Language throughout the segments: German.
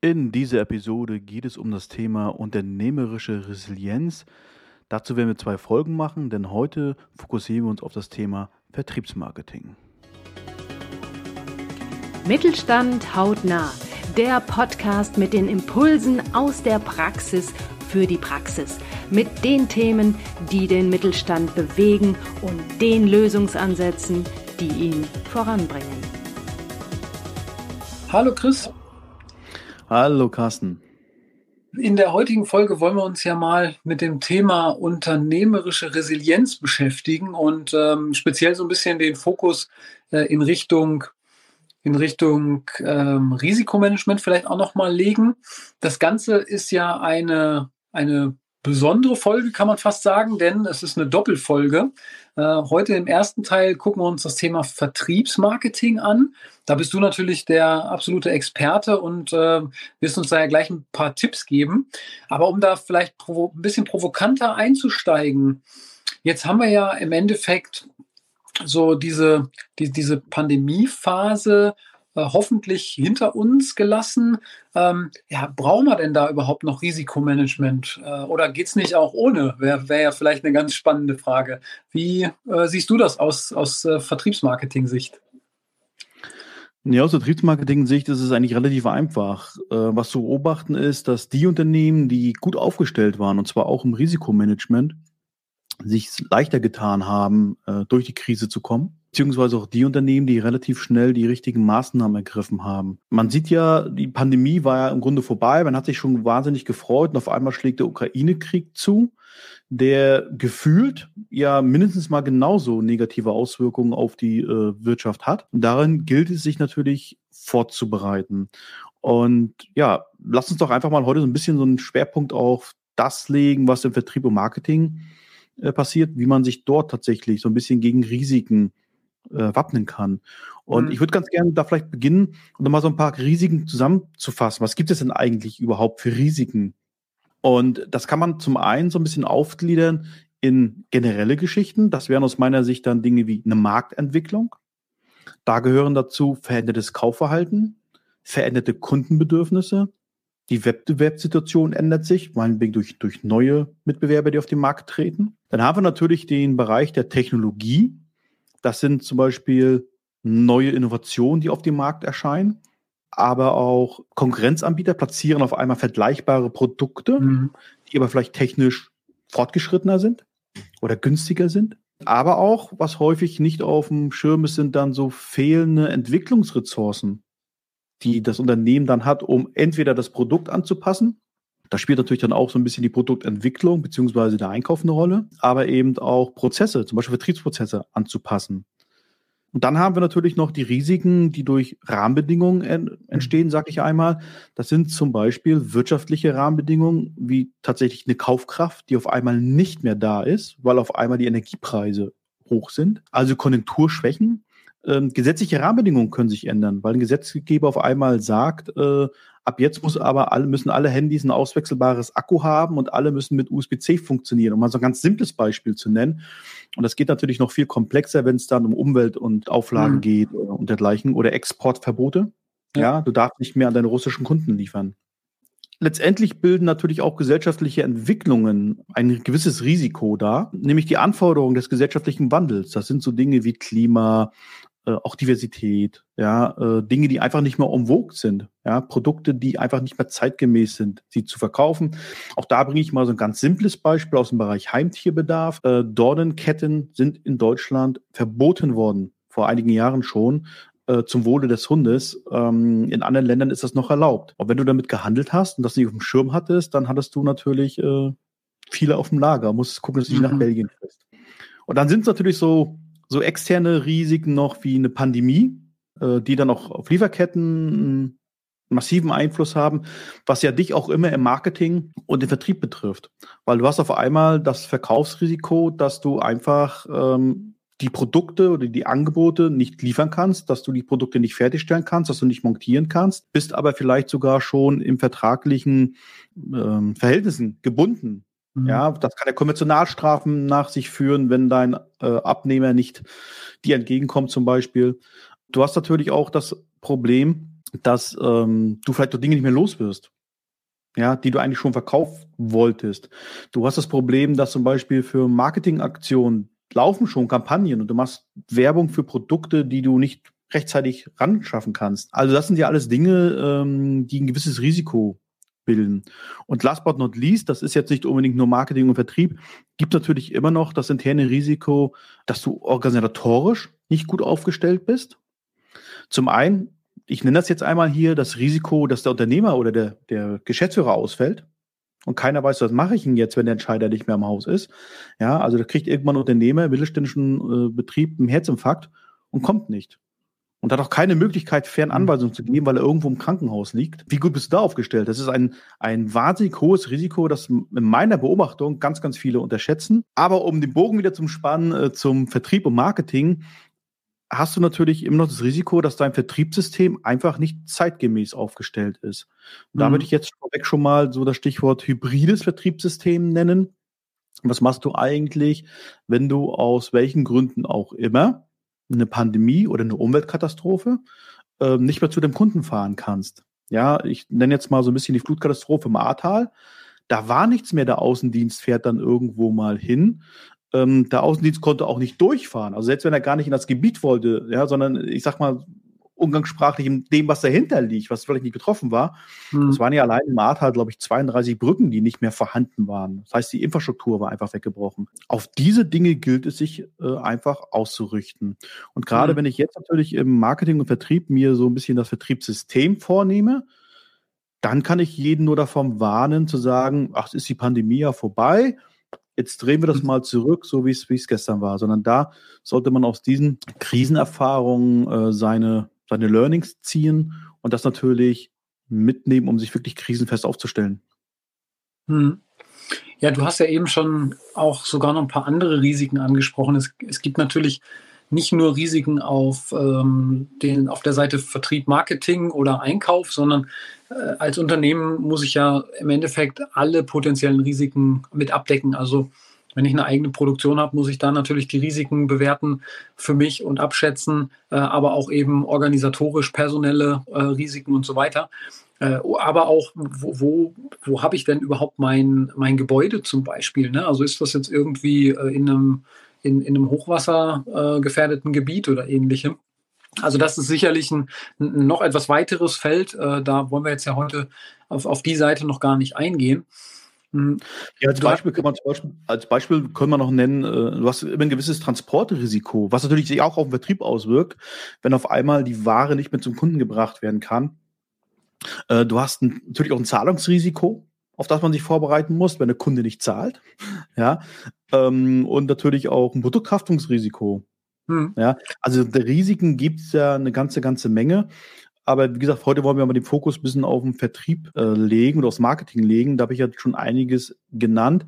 In dieser Episode geht es um das Thema unternehmerische Resilienz. Dazu werden wir zwei Folgen machen, denn heute fokussieren wir uns auf das Thema Vertriebsmarketing. Mittelstand hautnah, der Podcast mit den Impulsen aus der Praxis für die Praxis, mit den Themen, die den Mittelstand bewegen und den Lösungsansätzen, die ihn voranbringen. Hallo Chris. Hallo Carsten. In der heutigen Folge wollen wir uns ja mal mit dem Thema unternehmerische Resilienz beschäftigen und ähm, speziell so ein bisschen den Fokus äh, in Richtung in Richtung ähm, Risikomanagement vielleicht auch noch mal legen. Das Ganze ist ja eine eine besondere Folge, kann man fast sagen, denn es ist eine Doppelfolge. Äh, heute im ersten Teil gucken wir uns das Thema Vertriebsmarketing an. Da bist du natürlich der absolute Experte und äh, wirst uns da ja gleich ein paar Tipps geben. Aber um da vielleicht ein bisschen provokanter einzusteigen, jetzt haben wir ja im Endeffekt so diese, die, diese Pandemiephase äh, hoffentlich hinter uns gelassen. Ähm, ja, brauchen wir denn da überhaupt noch Risikomanagement? Äh, oder geht es nicht auch ohne? Wäre wär ja vielleicht eine ganz spannende Frage. Wie äh, siehst du das aus, aus äh, Vertriebsmarketing-Sicht? Ja, aus Vertriebsmarketing-Sicht ist es eigentlich relativ einfach. Äh, was zu beobachten ist, dass die Unternehmen, die gut aufgestellt waren, und zwar auch im Risikomanagement, sich leichter getan haben, äh, durch die Krise zu kommen beziehungsweise auch die Unternehmen, die relativ schnell die richtigen Maßnahmen ergriffen haben. Man sieht ja, die Pandemie war ja im Grunde vorbei, man hat sich schon wahnsinnig gefreut und auf einmal schlägt der Ukraine-Krieg zu, der gefühlt ja mindestens mal genauso negative Auswirkungen auf die äh, Wirtschaft hat. Und darin gilt es sich natürlich vorzubereiten. Und ja, lass uns doch einfach mal heute so ein bisschen so einen Schwerpunkt auf das legen, was im Vertrieb und Marketing äh, passiert, wie man sich dort tatsächlich so ein bisschen gegen Risiken äh, wappnen kann. Und mhm. ich würde ganz gerne da vielleicht beginnen und nochmal so ein paar Risiken zusammenzufassen. Was gibt es denn eigentlich überhaupt für Risiken? Und das kann man zum einen so ein bisschen aufgliedern in generelle Geschichten. Das wären aus meiner Sicht dann Dinge wie eine Marktentwicklung. Da gehören dazu verändertes Kaufverhalten, veränderte Kundenbedürfnisse, die Wettbewerbssituation ändert sich, meinetwegen durch, durch neue Mitbewerber, die auf den Markt treten. Dann haben wir natürlich den Bereich der Technologie. Das sind zum Beispiel neue Innovationen, die auf dem Markt erscheinen, aber auch Konkurrenzanbieter platzieren auf einmal vergleichbare Produkte, mhm. die aber vielleicht technisch fortgeschrittener sind oder günstiger sind. Aber auch, was häufig nicht auf dem Schirm ist, sind dann so fehlende Entwicklungsressourcen, die das Unternehmen dann hat, um entweder das Produkt anzupassen da spielt natürlich dann auch so ein bisschen die Produktentwicklung beziehungsweise der Einkauf eine Rolle, aber eben auch Prozesse, zum Beispiel Vertriebsprozesse anzupassen. Und dann haben wir natürlich noch die Risiken, die durch Rahmenbedingungen entstehen, sage ich einmal. Das sind zum Beispiel wirtschaftliche Rahmenbedingungen, wie tatsächlich eine Kaufkraft, die auf einmal nicht mehr da ist, weil auf einmal die Energiepreise hoch sind. Also Konjunkturschwächen. Ähm, gesetzliche Rahmenbedingungen können sich ändern, weil ein Gesetzgeber auf einmal sagt, äh, Ab jetzt muss aber alle, müssen alle Handys ein auswechselbares Akku haben und alle müssen mit USB-C funktionieren, um mal so ein ganz simples Beispiel zu nennen. Und das geht natürlich noch viel komplexer, wenn es dann um Umwelt und Auflagen mhm. geht und dergleichen oder Exportverbote. Ja. ja, du darfst nicht mehr an deine russischen Kunden liefern. Letztendlich bilden natürlich auch gesellschaftliche Entwicklungen ein gewisses Risiko dar, nämlich die Anforderungen des gesellschaftlichen Wandels. Das sind so Dinge wie Klima, äh, auch Diversität, ja, äh, Dinge, die einfach nicht mehr vogue sind, ja, Produkte, die einfach nicht mehr zeitgemäß sind, sie zu verkaufen. Auch da bringe ich mal so ein ganz simples Beispiel aus dem Bereich Heimtierbedarf. Äh, Dornenketten sind in Deutschland verboten worden, vor einigen Jahren schon, äh, zum Wohle des Hundes. Ähm, in anderen Ländern ist das noch erlaubt. Und wenn du damit gehandelt hast und das nicht auf dem Schirm hattest, dann hattest du natürlich äh, viele auf dem Lager, musst gucken, dass du dich mhm. nach Belgien fährst. Und dann sind es natürlich so so externe Risiken noch wie eine Pandemie, äh, die dann auch auf Lieferketten einen massiven Einfluss haben, was ja dich auch immer im Marketing und im Vertrieb betrifft. Weil du hast auf einmal das Verkaufsrisiko, dass du einfach ähm, die Produkte oder die Angebote nicht liefern kannst, dass du die Produkte nicht fertigstellen kannst, dass du nicht montieren kannst, bist aber vielleicht sogar schon im vertraglichen ähm, Verhältnissen gebunden Mhm. Ja, das kann ja Konventionalstrafen nach sich führen, wenn dein äh, Abnehmer nicht dir entgegenkommt zum Beispiel. Du hast natürlich auch das Problem, dass ähm, du vielleicht doch Dinge nicht mehr los wirst. Ja, die du eigentlich schon verkaufen wolltest. Du hast das Problem, dass zum Beispiel für Marketingaktionen laufen schon Kampagnen und du machst Werbung für Produkte, die du nicht rechtzeitig ran schaffen kannst. Also das sind ja alles Dinge, ähm, die ein gewisses Risiko bilden. Und last but not least, das ist jetzt nicht unbedingt nur Marketing und Vertrieb, gibt natürlich immer noch das interne Risiko, dass du organisatorisch nicht gut aufgestellt bist. Zum einen, ich nenne das jetzt einmal hier, das Risiko, dass der Unternehmer oder der, der Geschäftsführer ausfällt und keiner weiß, was mache ich denn jetzt, wenn der Entscheider nicht mehr im Haus ist. Ja, also da kriegt irgendwann ein Unternehmer im mittelständischen äh, Betrieb einen Herzinfarkt und kommt nicht und hat auch keine Möglichkeit, fern Anweisungen zu geben, weil er irgendwo im Krankenhaus liegt. Wie gut bist du da aufgestellt? Das ist ein, ein wahnsinnig hohes Risiko, das in meiner Beobachtung ganz, ganz viele unterschätzen. Aber um den Bogen wieder zum Spannen, äh, zum Vertrieb und Marketing, hast du natürlich immer noch das Risiko, dass dein Vertriebssystem einfach nicht zeitgemäß aufgestellt ist. Und mhm. da würde ich jetzt vorweg schon mal so das Stichwort hybrides Vertriebssystem nennen. Was machst du eigentlich, wenn du aus welchen Gründen auch immer eine Pandemie oder eine Umweltkatastrophe äh, nicht mehr zu dem Kunden fahren kannst. Ja, ich nenne jetzt mal so ein bisschen die Flutkatastrophe im Ahrtal. Da war nichts mehr, der Außendienst fährt dann irgendwo mal hin. Ähm, der Außendienst konnte auch nicht durchfahren. Also selbst wenn er gar nicht in das Gebiet wollte, ja, sondern ich sag mal, umgangssprachlich in dem, was dahinter liegt, was vielleicht nicht betroffen war. Es waren ja allein im Ahrtal, glaube ich, 32 Brücken, die nicht mehr vorhanden waren. Das heißt, die Infrastruktur war einfach weggebrochen. Auf diese Dinge gilt es sich äh, einfach auszurichten. Und gerade mhm. wenn ich jetzt natürlich im Marketing und Vertrieb mir so ein bisschen das Vertriebssystem vornehme, dann kann ich jeden nur davon warnen, zu sagen, ach, ist die Pandemie ja vorbei jetzt drehen wir das mal zurück, so wie es gestern war, sondern da sollte man aus diesen Krisenerfahrungen äh, seine seine Learnings ziehen und das natürlich mitnehmen, um sich wirklich krisenfest aufzustellen. Hm. Ja, du hast ja eben schon auch sogar noch ein paar andere Risiken angesprochen. Es, es gibt natürlich nicht nur Risiken auf, ähm, den, auf der Seite Vertrieb, Marketing oder Einkauf, sondern äh, als Unternehmen muss ich ja im Endeffekt alle potenziellen Risiken mit abdecken. Also wenn ich eine eigene Produktion habe, muss ich da natürlich die Risiken bewerten für mich und abschätzen, äh, aber auch eben organisatorisch, personelle äh, Risiken und so weiter. Äh, aber auch, wo, wo, wo habe ich denn überhaupt mein, mein Gebäude zum Beispiel? Ne? Also ist das jetzt irgendwie in einem, in, in einem hochwassergefährdeten Gebiet oder ähnlichem? Also das ist sicherlich ein, ein noch etwas weiteres Feld. Da wollen wir jetzt ja heute auf, auf die Seite noch gar nicht eingehen. Mhm. Ja, als Beispiel kann man zum Beispiel, als Beispiel können wir noch nennen, äh, du hast immer ein gewisses Transportrisiko, was natürlich sich auch auf den Vertrieb auswirkt, wenn auf einmal die Ware nicht mehr zum Kunden gebracht werden kann. Äh, du hast ein, natürlich auch ein Zahlungsrisiko, auf das man sich vorbereiten muss, wenn der Kunde nicht zahlt. Ja. Ähm, und natürlich auch ein Produkthaftungsrisiko. Hm. Ja, also der Risiken gibt es ja eine ganze, ganze Menge. Aber wie gesagt, heute wollen wir mal den Fokus ein bisschen auf den Vertrieb äh, legen oder aufs Marketing legen. Da habe ich ja schon einiges genannt.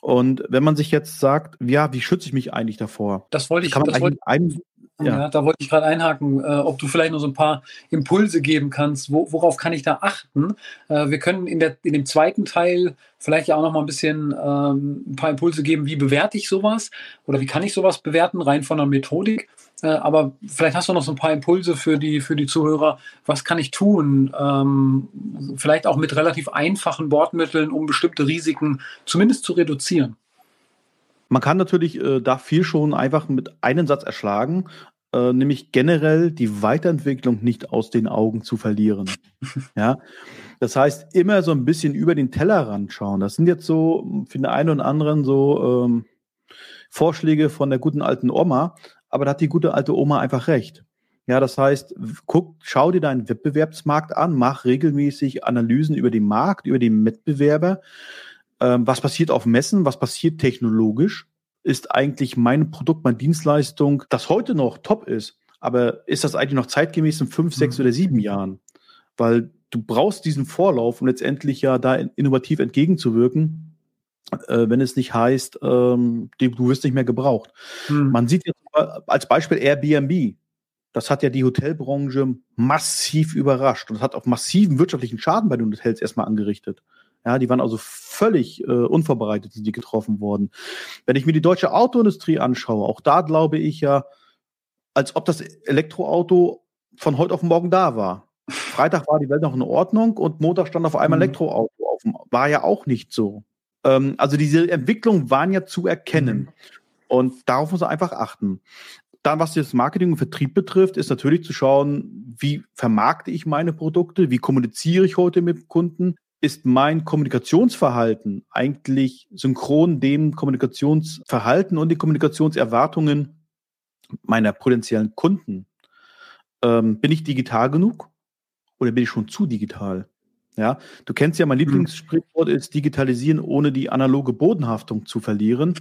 Und wenn man sich jetzt sagt, ja, wie schütze ich mich eigentlich davor? Das wollte ich, kann man das wollte, einem, ja. ja. da wollte ich gerade einhaken, äh, ob du vielleicht noch so ein paar Impulse geben kannst. Wo, worauf kann ich da achten? Äh, wir können in, der, in dem zweiten Teil vielleicht ja auch noch mal ein bisschen ähm, ein paar Impulse geben, wie bewerte ich sowas oder wie kann ich sowas bewerten, rein von der Methodik. Äh, aber vielleicht hast du noch so ein paar Impulse für die, für die Zuhörer. Was kann ich tun? Ähm, vielleicht auch mit relativ einfachen Wortmitteln, um bestimmte Risiken zumindest zu reduzieren. Man kann natürlich äh, da viel schon einfach mit einem Satz erschlagen, äh, nämlich generell die Weiterentwicklung nicht aus den Augen zu verlieren. ja, das heißt immer so ein bisschen über den Tellerrand schauen. Das sind jetzt so für den einen oder anderen so ähm, Vorschläge von der guten alten Oma, aber da hat die gute alte Oma einfach recht. Ja, das heißt, guck, schau dir deinen Wettbewerbsmarkt an, mach regelmäßig Analysen über den Markt, über den Wettbewerber. Ähm, was passiert auf Messen? Was passiert technologisch? Ist eigentlich mein Produkt, meine Dienstleistung, das heute noch top ist, aber ist das eigentlich noch zeitgemäß in fünf, sechs mhm. oder sieben Jahren? Weil du brauchst diesen Vorlauf, um letztendlich ja da innovativ entgegenzuwirken äh, wenn es nicht heißt, ähm, du wirst nicht mehr gebraucht. Hm. Man sieht jetzt als Beispiel Airbnb. Das hat ja die Hotelbranche massiv überrascht und hat auch massiven wirtschaftlichen Schaden bei den Hotels erstmal angerichtet. Ja, die waren also völlig äh, unvorbereitet, sind die getroffen worden. Wenn ich mir die deutsche Autoindustrie anschaue, auch da glaube ich ja, als ob das Elektroauto von heute auf morgen da war. Freitag war die Welt noch in Ordnung und Montag stand auf einmal mhm. Elektroauto auf. War ja auch nicht so. Ähm, also diese Entwicklungen waren ja zu erkennen. Mhm. Und darauf muss man einfach achten. Dann, was das Marketing und Vertrieb betrifft, ist natürlich zu schauen, wie vermarkte ich meine Produkte, wie kommuniziere ich heute mit Kunden, ist mein Kommunikationsverhalten eigentlich synchron dem Kommunikationsverhalten und den Kommunikationserwartungen meiner potenziellen Kunden? Ähm, bin ich digital genug oder bin ich schon zu digital? Ja, du kennst ja mein mhm. Lieblingssprichwort ist digitalisieren, ohne die analoge Bodenhaftung zu verlieren,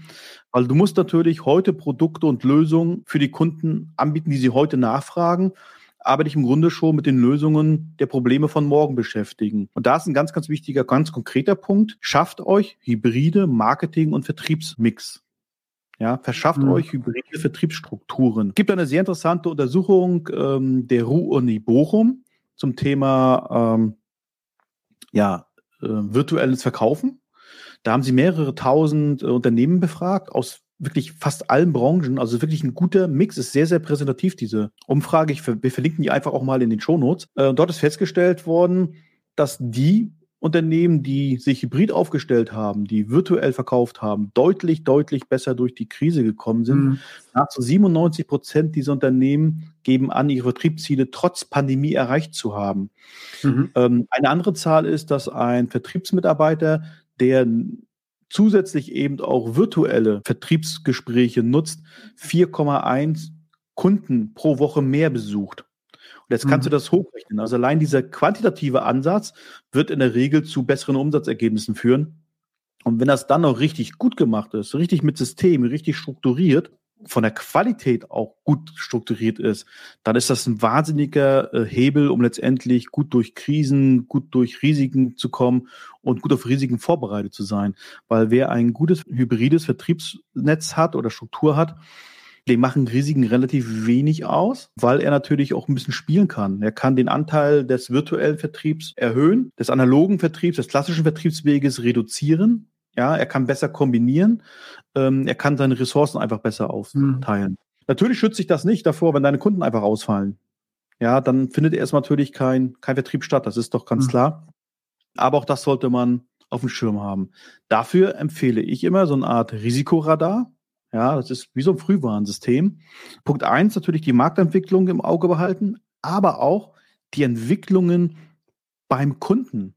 weil du musst natürlich heute Produkte und Lösungen für die Kunden anbieten, die sie heute nachfragen aber dich im Grunde schon mit den Lösungen der Probleme von morgen beschäftigen. Und da ist ein ganz, ganz wichtiger, ganz konkreter Punkt. Schafft euch hybride Marketing- und Vertriebsmix. Ja, verschafft mhm. euch hybride Vertriebsstrukturen. Es gibt eine sehr interessante Untersuchung ähm, der RU-Uni Bochum zum Thema ähm, ja, äh, virtuelles Verkaufen. Da haben sie mehrere tausend äh, Unternehmen befragt aus wirklich fast allen Branchen. Also wirklich ein guter Mix, ist sehr, sehr präsentativ, diese Umfrage. Ich, wir verlinken die einfach auch mal in den Shownotes. Äh, dort ist festgestellt worden, dass die Unternehmen, die sich hybrid aufgestellt haben, die virtuell verkauft haben, deutlich, deutlich besser durch die Krise gekommen sind. Mhm. Nahezu 97 Prozent dieser Unternehmen geben an, ihre Vertriebsziele trotz Pandemie erreicht zu haben. Mhm. Ähm, eine andere Zahl ist, dass ein Vertriebsmitarbeiter, der zusätzlich eben auch virtuelle Vertriebsgespräche nutzt, 4,1 Kunden pro Woche mehr besucht. Und jetzt kannst mhm. du das hochrechnen. Also allein dieser quantitative Ansatz wird in der Regel zu besseren Umsatzergebnissen führen. Und wenn das dann noch richtig gut gemacht ist, richtig mit System, richtig strukturiert, von der Qualität auch gut strukturiert ist, dann ist das ein wahnsinniger äh, Hebel, um letztendlich gut durch Krisen, gut durch Risiken zu kommen und gut auf Risiken vorbereitet zu sein. Weil wer ein gutes hybrides Vertriebsnetz hat oder Struktur hat, dem machen Risiken relativ wenig aus, weil er natürlich auch ein bisschen spielen kann. Er kann den Anteil des virtuellen Vertriebs erhöhen, des analogen Vertriebs, des klassischen Vertriebsweges reduzieren ja, er kann besser kombinieren. Ähm, er kann seine Ressourcen einfach besser aufteilen. Mhm. Natürlich schützt sich das nicht davor, wenn deine Kunden einfach ausfallen. Ja, dann findet erstmal natürlich kein, kein Vertrieb statt. Das ist doch ganz mhm. klar. Aber auch das sollte man auf dem Schirm haben. Dafür empfehle ich immer so eine Art Risikoradar. Ja, das ist wie so ein Frühwarnsystem. Punkt eins natürlich die Marktentwicklung im Auge behalten, aber auch die Entwicklungen beim Kunden.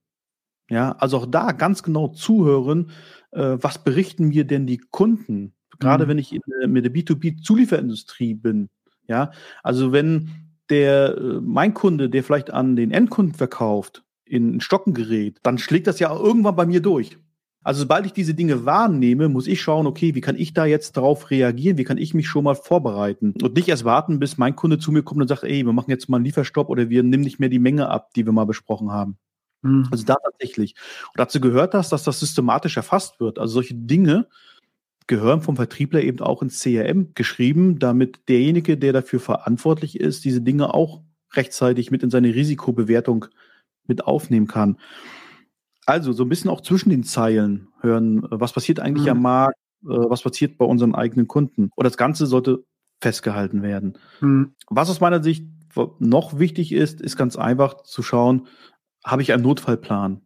Ja, also auch da ganz genau zuhören, äh, was berichten mir denn die Kunden? Gerade mhm. wenn ich in, mit der B2B-Zulieferindustrie bin. Ja, also wenn der, äh, mein Kunde, der vielleicht an den Endkunden verkauft, in Stocken gerät, dann schlägt das ja irgendwann bei mir durch. Also sobald ich diese Dinge wahrnehme, muss ich schauen, okay, wie kann ich da jetzt darauf reagieren? Wie kann ich mich schon mal vorbereiten? Und nicht erst warten, bis mein Kunde zu mir kommt und sagt, ey, wir machen jetzt mal einen Lieferstopp oder wir nehmen nicht mehr die Menge ab, die wir mal besprochen haben. Mhm. Also da tatsächlich. Und dazu gehört das, dass das systematisch erfasst wird. Also solche Dinge gehören vom Vertriebler eben auch ins CRM geschrieben, damit derjenige, der dafür verantwortlich ist, diese Dinge auch rechtzeitig mit in seine Risikobewertung mit aufnehmen kann. Also so ein bisschen auch zwischen den Zeilen hören, was passiert eigentlich mhm. am Markt, äh, was passiert bei unseren eigenen Kunden. Und das Ganze sollte festgehalten werden. Mhm. Was aus meiner Sicht noch wichtig ist, ist ganz einfach zu schauen, habe ich einen Notfallplan?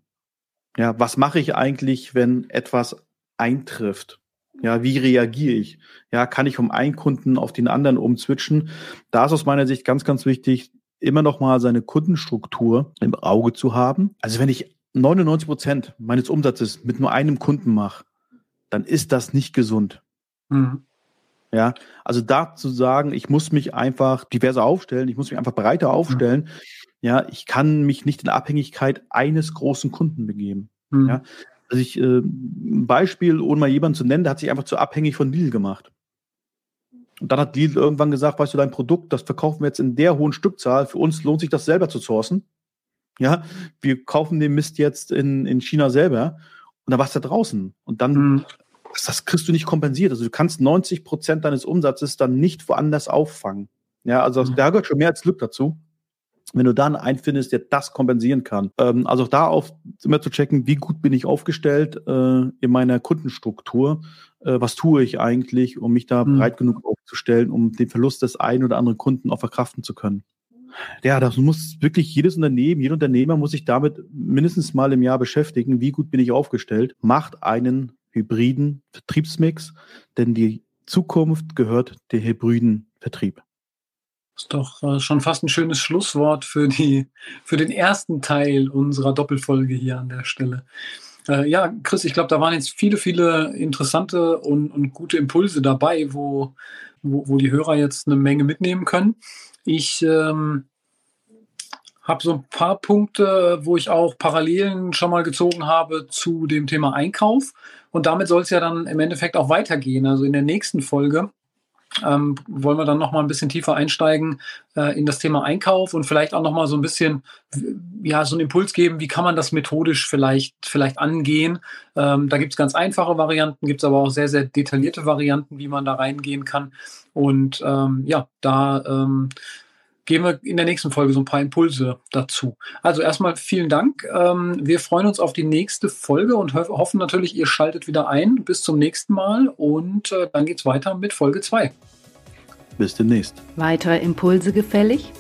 Ja, was mache ich eigentlich, wenn etwas eintrifft? Ja, wie reagiere ich? Ja, kann ich vom einen Kunden auf den anderen umswitchen? Da ist aus meiner Sicht ganz, ganz wichtig, immer noch mal seine Kundenstruktur im Auge zu haben. Also wenn ich 99 Prozent meines Umsatzes mit nur einem Kunden mache, dann ist das nicht gesund. Mhm. Ja, also da zu sagen, ich muss mich einfach diverser aufstellen, ich muss mich einfach breiter aufstellen, mhm. Ja, ich kann mich nicht in Abhängigkeit eines großen Kunden begeben. Mhm. Ja, also ich, äh, ein Beispiel, ohne mal jemanden zu nennen, der hat sich einfach zu abhängig von Lidl gemacht. Und dann hat Lidl irgendwann gesagt, weißt du, dein Produkt, das verkaufen wir jetzt in der hohen Stückzahl, für uns lohnt sich das selber zu sourcen. Ja, wir kaufen den Mist jetzt in, in China selber und dann warst du da draußen. Und dann, mhm. das, das kriegst du nicht kompensiert. Also du kannst 90 Prozent deines Umsatzes dann nicht woanders auffangen. Ja, also mhm. da gehört schon mehr als Glück dazu wenn du dann einen findest, der das kompensieren kann. Ähm, also auch da auf immer zu checken, wie gut bin ich aufgestellt äh, in meiner Kundenstruktur, äh, was tue ich eigentlich, um mich da mhm. breit genug aufzustellen, um den Verlust des einen oder anderen Kunden auch verkraften zu können. ja, das muss wirklich jedes Unternehmen, jeder Unternehmer muss sich damit mindestens mal im Jahr beschäftigen. Wie gut bin ich aufgestellt? Macht einen hybriden Vertriebsmix, denn die Zukunft gehört der hybriden Vertrieb. Das ist doch äh, schon fast ein schönes Schlusswort für, die, für den ersten Teil unserer Doppelfolge hier an der Stelle. Äh, ja, Chris, ich glaube, da waren jetzt viele, viele interessante und, und gute Impulse dabei, wo, wo, wo, die Hörer jetzt eine Menge mitnehmen können. Ich ähm, habe so ein paar Punkte, wo ich auch Parallelen schon mal gezogen habe zu dem Thema Einkauf. Und damit soll es ja dann im Endeffekt auch weitergehen. Also in der nächsten Folge ähm, wollen wir dann noch mal ein bisschen tiefer einsteigen äh, in das Thema Einkauf und vielleicht auch noch mal so ein bisschen ja so einen Impuls geben, wie kann man das methodisch vielleicht vielleicht angehen. Ähm, da gibt es ganz einfache Varianten, gibt es aber auch sehr sehr detaillierte Varianten, wie man da reingehen kann. Und ähm, ja, da ähm, geben wir in der nächsten Folge so ein paar Impulse dazu. Also erstmal vielen Dank. Ähm, wir freuen uns auf die nächste Folge und hoffen natürlich, ihr schaltet wieder ein. Bis zum nächsten Mal und äh, dann geht es weiter mit Folge 2. Bis demnächst. Weitere Impulse gefällig?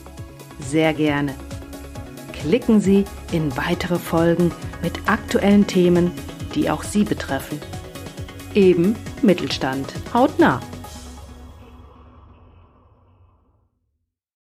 Sehr gerne. Klicken Sie in weitere Folgen mit aktuellen Themen, die auch Sie betreffen. Eben Mittelstand. Hautnah.